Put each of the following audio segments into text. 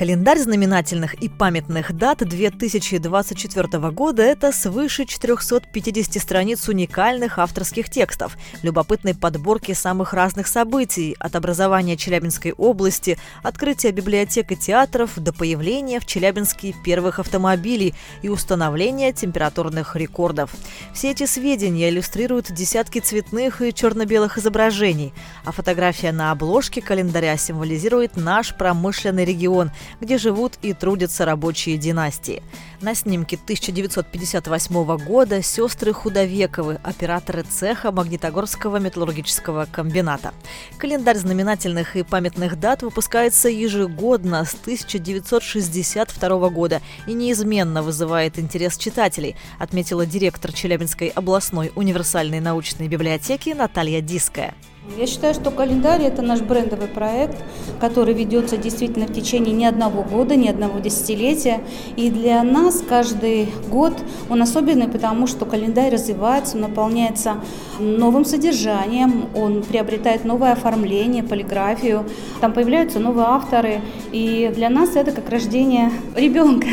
Календарь знаменательных и памятных дат 2024 года – это свыше 450 страниц уникальных авторских текстов, любопытной подборки самых разных событий, от образования Челябинской области, открытия библиотек и театров до появления в Челябинске первых автомобилей и установления температурных рекордов. Все эти сведения иллюстрируют десятки цветных и черно-белых изображений, а фотография на обложке календаря символизирует наш промышленный регион – где живут и трудятся рабочие династии. На снимке 1958 года сестры Худовековы, операторы цеха Магнитогорского металлургического комбината. Календарь знаменательных и памятных дат выпускается ежегодно с 1962 года и неизменно вызывает интерес читателей, отметила директор Челябинской областной универсальной научной библиотеки Наталья Диская. Я считаю, что календарь – это наш брендовый проект, который ведется действительно в течение не одного года, не одного десятилетия. И для нас каждый год он особенный, потому что календарь развивается, наполняется новым содержанием, он приобретает новое оформление, полиграфию, там появляются новые авторы. И для нас это как рождение ребенка.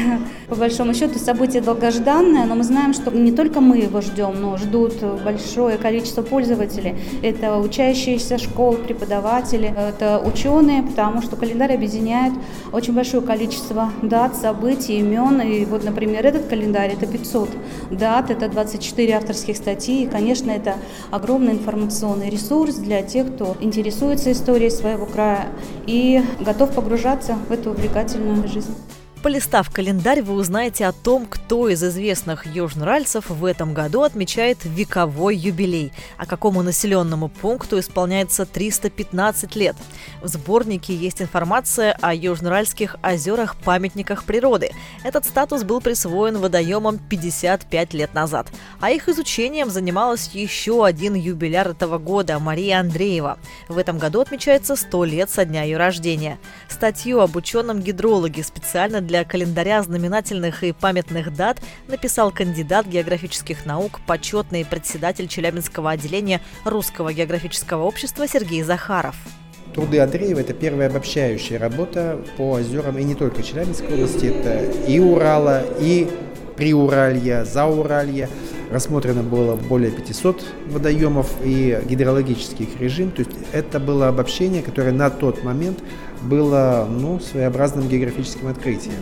По большому счету событие долгожданное, но мы знаем, что не только мы его ждем, но ждут большое количество пользователей. Это учащиеся школ, преподаватели, это ученые, потому что календарь объединяет очень большое количество дат, событий, имен. И вот, например, этот календарь – это 500 дат, это 24 авторских статьи. И, конечно, это огромный информационный ресурс для тех, кто интересуется историей своего края и готов погружаться в эту увлекательную жизнь. Полистав календарь, вы узнаете о том, кто из известных южноральцев в этом году отмечает вековой юбилей, а какому населенному пункту исполняется 315 лет. В сборнике есть информация о южноральских озерах-памятниках природы. Этот статус был присвоен водоемам 55 лет назад. А их изучением занималась еще один юбиляр этого года – Мария Андреева. В этом году отмечается 100 лет со дня ее рождения. Статью об ученом гидрологе специально для календаря знаменательных и памятных дат написал кандидат географических наук, почетный председатель Челябинского отделения Русского географического общества Сергей Захаров. Труды Андреева – это первая обобщающая работа по озерам, и не только Челябинской области, это и Урала, и Приуралья, Зауралья. Рассмотрено было более 500 водоемов и гидрологических режим. То есть это было обобщение, которое на тот момент было ну, своеобразным географическим открытием.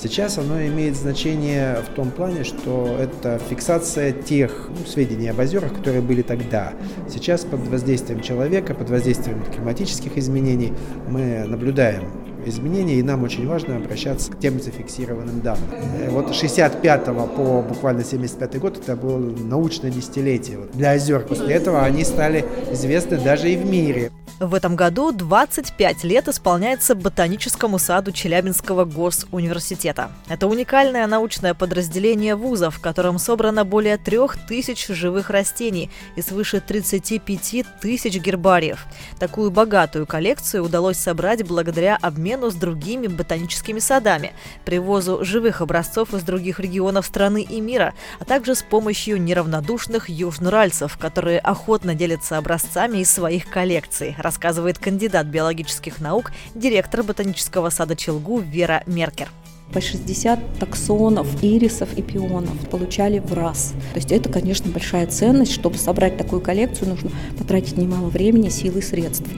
Сейчас оно имеет значение в том плане, что это фиксация тех ну, сведений об озерах, которые были тогда. Сейчас под воздействием человека, под воздействием климатических изменений мы наблюдаем изменения, и нам очень важно обращаться к тем зафиксированным данным. Э, вот 65 по буквально 75 год это было научное десятилетие для озер. После этого они стали известны даже и в мире. В этом году 25 лет исполняется ботаническому саду Челябинского госуниверситета. Это уникальное научное подразделение вуза, в котором собрано более трех тысяч живых растений и свыше 35 тысяч гербариев. Такую богатую коллекцию удалось собрать благодаря обмену с другими ботаническими садами, привозу живых образцов из других регионов страны и мира, а также с помощью неравнодушных южноральцев, которые охотно делятся образцами из своих коллекций, рассказывает кандидат биологических наук, директор ботанического сада Челгу Вера Меркер по 60 таксонов, ирисов и пионов получали в раз. То есть это, конечно, большая ценность. Чтобы собрать такую коллекцию, нужно потратить немало времени, сил и средств.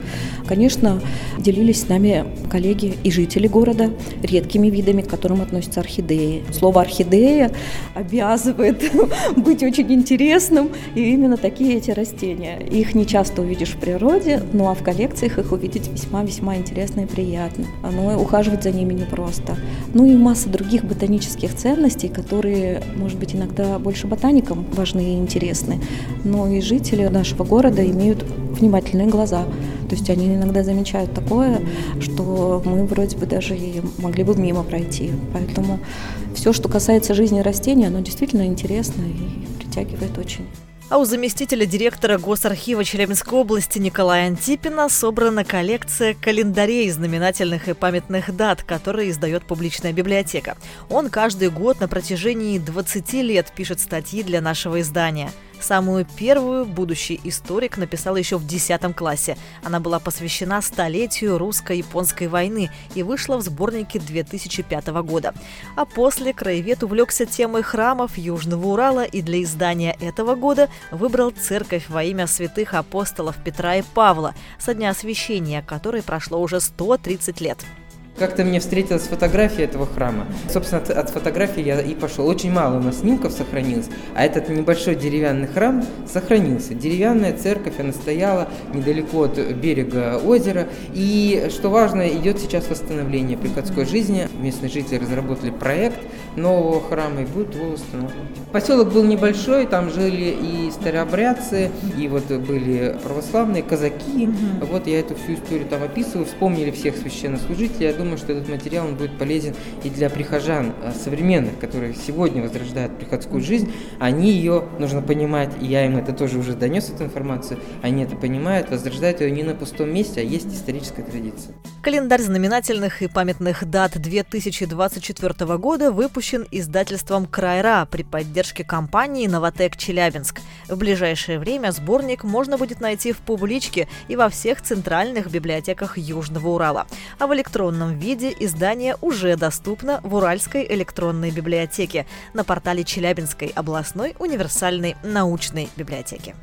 Конечно, делились с нами коллеги и жители города редкими видами, к которым относятся орхидеи. Слово «орхидея» обязывает быть очень интересным, и именно такие эти растения. Их не часто увидишь в природе, ну а в коллекциях их увидеть весьма-весьма интересно и приятно. Но ухаживать за ними непросто. Ну и масса других ботанических ценностей, которые, может быть, иногда больше ботаникам важны и интересны, но и жители нашего города имеют внимательные глаза. То есть они иногда замечают такое, что мы вроде бы даже и могли бы мимо пройти. Поэтому все, что касается жизни растений, оно действительно интересно и притягивает очень. А у заместителя директора Госархива Челябинской области Николая Антипина собрана коллекция календарей знаменательных и памятных дат, которые издает публичная библиотека. Он каждый год на протяжении 20 лет пишет статьи для нашего издания. Самую первую будущий историк написал еще в 10 классе. Она была посвящена столетию русско-японской войны и вышла в сборнике 2005 года. А после краевед увлекся темой храмов Южного Урала и для издания этого года выбрал церковь во имя святых апостолов Петра и Павла, со дня освящения которой прошло уже 130 лет. Как-то мне встретилась фотография этого храма. Собственно, от, от фотографии я и пошел. Очень мало у нас снимков сохранилось, а этот небольшой деревянный храм сохранился. Деревянная церковь, она стояла недалеко от берега озера. И, что важно, идет сейчас восстановление приходской жизни. Местные жители разработали проект нового храма и будут его восстанавливать. Поселок был небольшой, там жили и старообрядцы, и вот были православные казаки. Вот я эту всю историю там описываю. Вспомнили всех священнослужителей. Думаю, что этот материал он будет полезен и для прихожан а, современных, которые сегодня возрождают приходскую жизнь. Они ее, нужно понимать, и я им это тоже уже донес, эту информацию, они это понимают, возрождают ее не на пустом месте, а есть историческая традиция. Календарь знаменательных и памятных дат 2024 года выпущен издательством «Крайра» при поддержке компании «Новотек Челябинск». В ближайшее время сборник можно будет найти в публичке и во всех центральных библиотеках Южного Урала. А в электронном виде издание уже доступно в Уральской электронной библиотеке на портале Челябинской областной универсальной научной библиотеки.